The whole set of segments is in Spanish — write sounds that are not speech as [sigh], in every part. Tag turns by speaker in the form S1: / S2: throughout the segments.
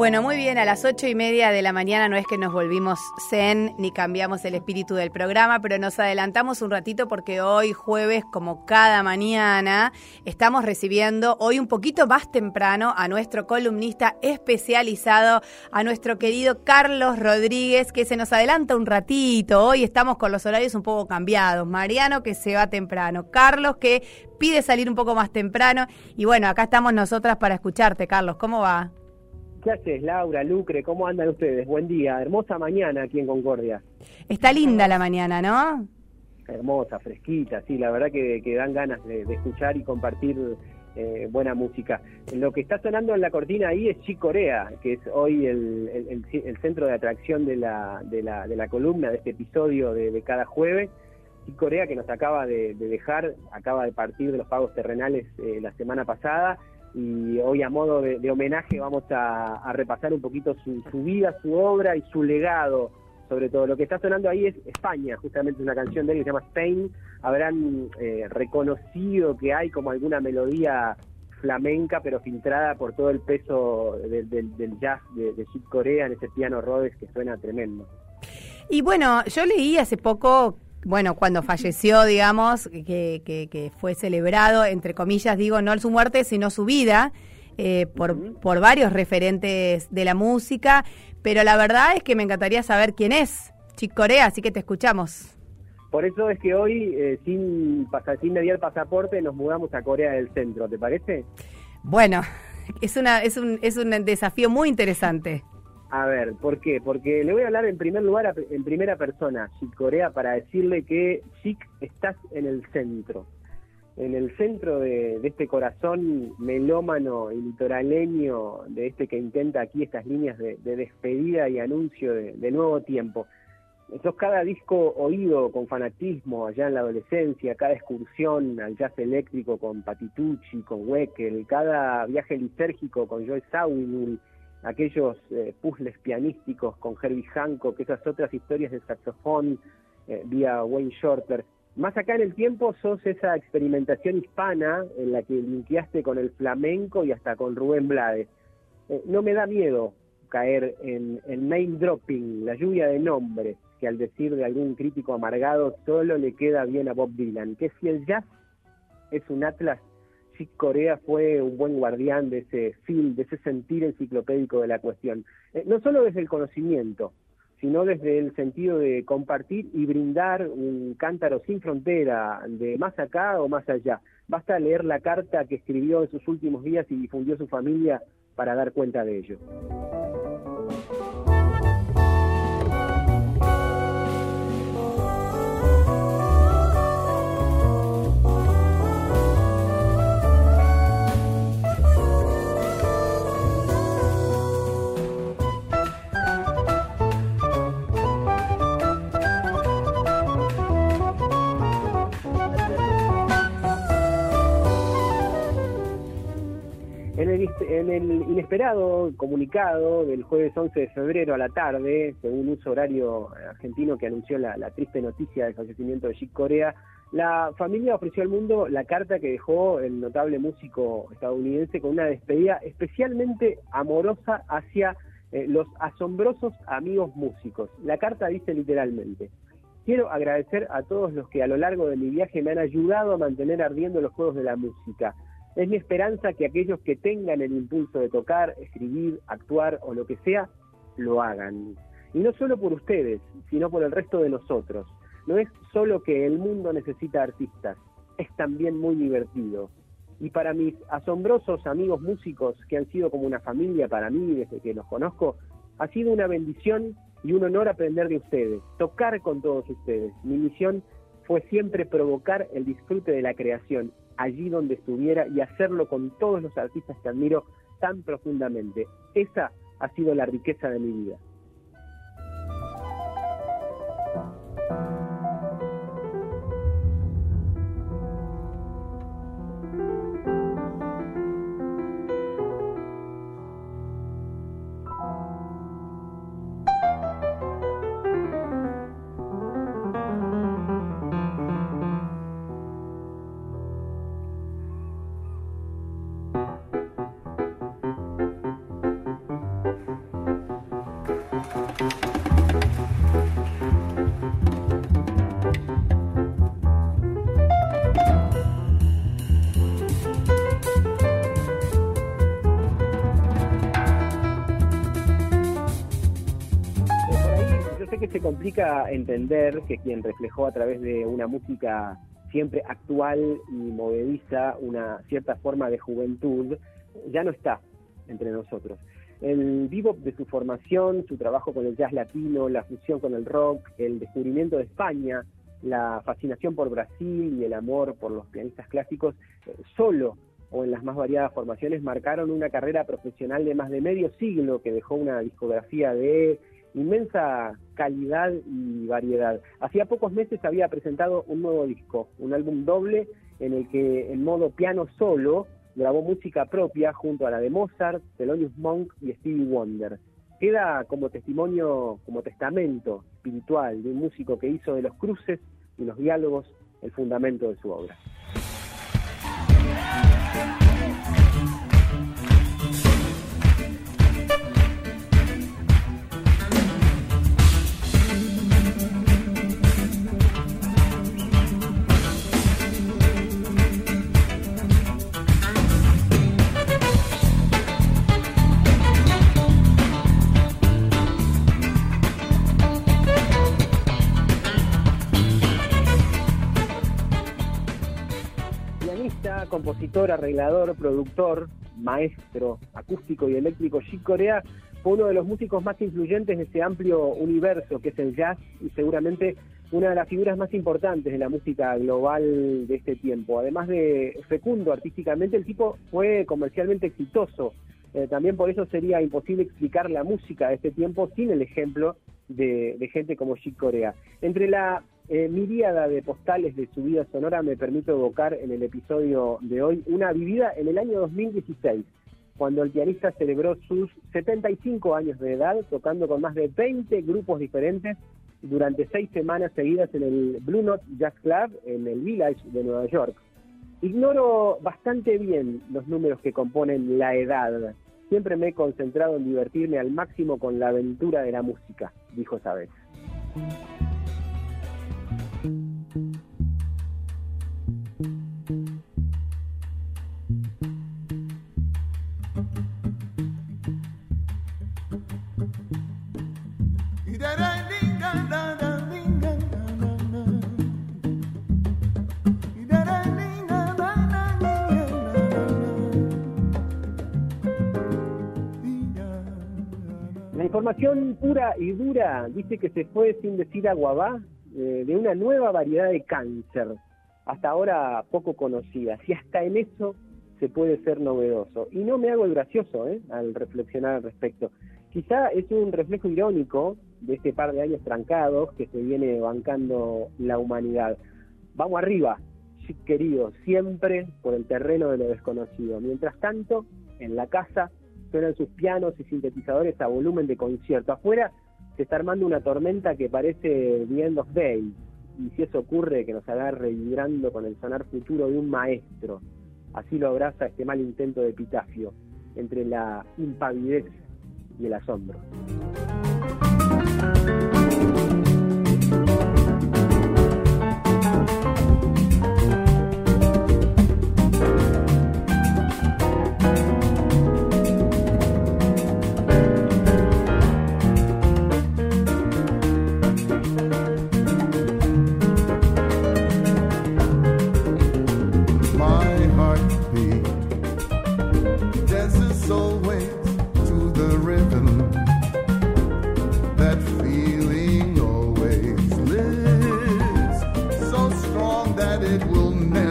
S1: Bueno, muy bien, a las ocho y media de la mañana no es que nos volvimos zen ni cambiamos el espíritu del programa, pero nos adelantamos un ratito porque hoy jueves, como cada mañana, estamos recibiendo hoy un poquito más temprano a nuestro columnista especializado, a nuestro querido Carlos Rodríguez, que se nos adelanta un ratito. Hoy estamos con los horarios un poco cambiados. Mariano que se va temprano, Carlos que pide salir un poco más temprano y bueno, acá estamos nosotras para escucharte, Carlos. ¿Cómo va?
S2: ¿Qué haces, Laura, Lucre? ¿Cómo andan ustedes? Buen día. Hermosa mañana aquí en Concordia.
S1: Está linda la mañana, ¿no?
S2: Hermosa, fresquita, sí, la verdad que, dan ganas de, escuchar y compartir eh, buena música. Lo que está sonando en la cortina ahí es Chic Corea, que es hoy el, centro de atracción de la, de la, de la columna, de este episodio de, cada jueves. Chic Corea, que nos acaba de, dejar, acaba de partir de los pagos terrenales eh, la semana pasada y hoy a modo de, homenaje vamos a, repasar un poquito su, vida, su obra y su legado. Sobre todo lo que está sonando ahí es España, justamente una canción de él que se llama Spain. Habrán eh, reconocido que hay como alguna melodía flamenca, pero filtrada por todo el peso del, jazz de, de Corea en ese piano Rhodes que suena tremendo.
S1: Y bueno, yo leí hace poco bueno, cuando falleció, digamos, que, que, fue celebrado, entre comillas, digo, no su muerte, sino su vida, eh, por, por varios referentes de la música, pero la verdad es que me encantaría saber quién es Chick Corea, así que te escuchamos.
S2: Por eso es que hoy, eh, sin, sin mediar pasaporte, nos mudamos a Corea del Centro, ¿te parece?
S1: Bueno, es, una, es, un, es un desafío muy interesante.
S2: A ver, ¿por qué? Porque le voy a hablar en primer lugar en primera persona, Chic Corea, para decirle que Chic estás en el centro. En el centro de, este corazón melómano y litoraleño, de este que intenta aquí estas líneas de, despedida y anuncio de, nuevo tiempo. Sos cada disco oído con fanatismo allá en la adolescencia, cada excursión al jazz eléctrico con Patitucci, con Weckel, cada viaje litérgico con Joe Zawinul, aquellos eh, puzzles pianísticos con Herbie Hancock, esas otras historias de saxofón eh, vía Wayne Shorter. Más acá en el tiempo sos esa experimentación hispana en la que linkeaste con el flamenco y hasta con Rubén Blades. Eh, no me da miedo caer en el name dropping, la lluvia de nombres, que al decir de algún crítico amargado solo le queda bien a Bob Dylan, que si el jazz es un atlas Corea fue un buen guardián de ese feel, de ese sentir enciclopédico de la cuestión. Eh, no solo desde el conocimiento, sino desde el sentido de compartir y brindar un cántaro sin frontera, de más acá o más allá. Basta leer la carta que escribió en sus últimos días y difundió su familia para dar cuenta de ello. En el, inesperado comunicado del jueves 11 de febrero a la tarde, según uso horario argentino que anunció la, triste noticia del fallecimiento de Chick Corea, la familia ofreció al mundo la carta que dejó el notable músico estadounidense con una despedida especialmente amorosa hacia eh, los asombrosos amigos músicos. La carta dice literalmente, quiero agradecer a todos los que a lo largo de mi viaje me han ayudado a mantener ardiendo los juegos de la música es mi esperanza que aquellos que tengan el impulso de tocar, escribir, actuar o lo que sea, lo hagan. Y no solo por ustedes, sino por el resto de nosotros. No es solo que el mundo necesita artistas, es también muy divertido. Y para mis asombrosos amigos músicos, que han sido como una familia para mí desde que los conozco, ha sido una bendición y un honor aprender de ustedes, tocar con todos ustedes. Mi misión fue siempre provocar el disfrute de la creación allí donde estuviera y hacerlo con todos los artistas que admiro tan profundamente. Esa ha sido la riqueza de mi vida. Se complica entender que quien reflejó a través de una música siempre actual y movediza una cierta forma de juventud, ya no está entre nosotros. El vivo de su formación, su trabajo con el jazz latino, la fusión con el rock, el descubrimiento de España, la fascinación por Brasil y el amor por los pianistas clásicos, eh, solo o en las más variadas formaciones marcaron una carrera profesional de más de medio siglo que dejó una discografía de inmensa calidad y variedad. Hacía pocos meses había presentado un nuevo disco, un álbum doble en el que en modo piano solo grabó música propia junto a la de Mozart, Thelonious Monk y Stevie Wonder. Queda como testimonio, como testamento espiritual de un músico que hizo de los cruces y los diálogos el fundamento de su obra. Compositor, arreglador, productor, maestro acústico y eléctrico, Chick Corea fue uno de los músicos más influyentes de ese amplio universo que es el jazz y seguramente una de las figuras más importantes de la música global de este tiempo. Además de fecundo artísticamente, el tipo fue comercialmente exitoso. Eh, también por eso sería imposible explicar la música de este tiempo sin el ejemplo de, gente como Chick Corea. Entre la eh, miríada de postales de su vida sonora me permito evocar en el episodio de hoy una vivida en el año 2016, cuando el pianista celebró sus 75 años de edad, tocando con más de 20 grupos diferentes durante seis semanas seguidas en el Blue Note Jazz Club en el Village de Nueva York. Ignoro bastante bien los números que componen la edad. Siempre me he concentrado en divertirme al máximo con la aventura de la música, dijo esa. La información pura y dura dice que se fue sin decir aguabá eh, de una nueva variedad de cáncer, hasta ahora poco conocida. Si hasta en eso se puede ser novedoso. Y no me hago el gracioso ¿eh? al reflexionar al respecto. Quizá es un reflejo irónico de este par de años trancados que se viene bancando la humanidad. Vamos arriba, querido, siempre por el terreno de lo desconocido. Mientras tanto, en la casa suenan sus pianos y sintetizadores a volumen de concierto. Afuera se está armando una tormenta que parece The End of Day. Y si eso ocurre, que nos agarre vibrando con el sonar futuro de un maestro. Así lo abraza este mal intento de epitafio entre la impavidez y el asombro.
S1: you never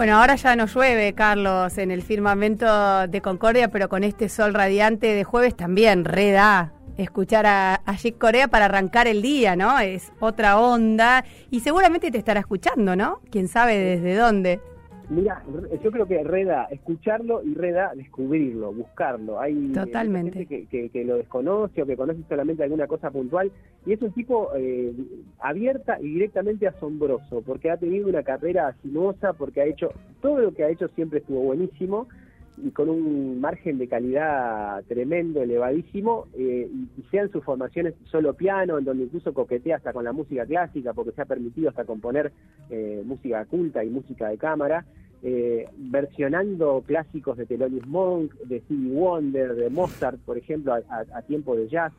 S1: Bueno, ahora ya no llueve, Carlos, en el firmamento de Concordia, pero con este sol radiante de jueves también reda escuchar a, a Corea para arrancar el día, ¿no? Es otra onda y seguramente te estará escuchando, ¿no? Quién sabe desde dónde.
S2: Mira, yo creo que Reda, escucharlo y Reda, descubrirlo, buscarlo. Hay
S1: Totalmente.
S2: gente que, lo desconoce o que conoce solamente alguna cosa puntual y es un tipo eh, abierta y directamente asombroso porque ha tenido una carrera sinuosa, porque ha hecho todo lo que ha hecho siempre estuvo buenísimo y con un margen de calidad tremendo, elevadísimo, eh, y sean sus formaciones solo piano, en donde incluso coquetea hasta con la música clásica, porque se ha permitido hasta componer eh, música culta y música de cámara, eh, versionando clásicos de Thelonious Monk, de Stevie Wonder, de Mozart, por ejemplo, a tiempo de jazz.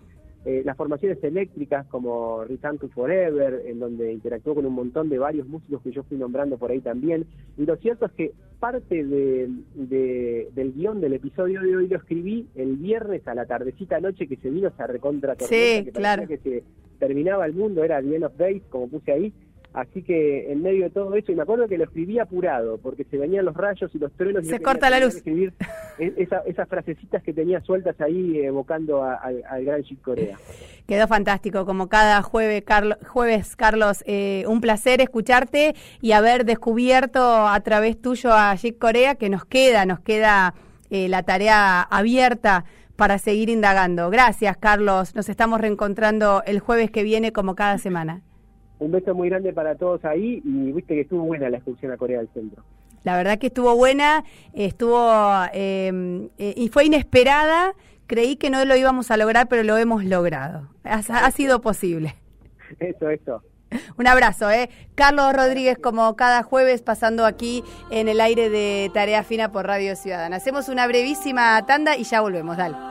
S2: Eh, las formaciones eléctricas como Return Forever, en donde interactuó con un montón de varios músicos que yo fui nombrando por ahí también. Y lo cierto es que parte del guion del episodio de hoy lo escribí el viernes a la tardecita noche que se vino esa recontra
S1: tormenta, que claro.
S2: que se terminaba el mundo, era The End of Days, como puse ahí, Así que en medio de todo eso, y me acuerdo que lo escribí apurado, porque se venían los rayos y los truenos.
S1: Se corta la luz.
S2: Escribir esas frasecitas que tenía sueltas ahí evocando al gran Chick Corea. [laughs]
S1: Quedó fantástico, como cada jueves, Carlos, jueves, Carlos eh, un placer escucharte y haber descubierto a través tuyo a Chick Corea, que nos queda, nos queda eh, la tarea abierta para seguir indagando. Gracias, Carlos. Nos estamos reencontrando el jueves que viene como cada semana.
S2: Un beso muy grande para todos ahí y viste que estuvo buena la excursión a Corea del Centro.
S1: La verdad que estuvo buena, estuvo em, eh, y fue inesperada. Creí que no lo íbamos a lograr, pero lo hemos logrado. Ha, sido posible.
S2: Eso, eso.
S1: Un abrazo, ¿eh? Carlos Rodríguez, como cada jueves, pasando aquí en el aire de Tarea Fina por Radio Ciudadana. Hacemos una brevísima tanda y ya volvemos, dale.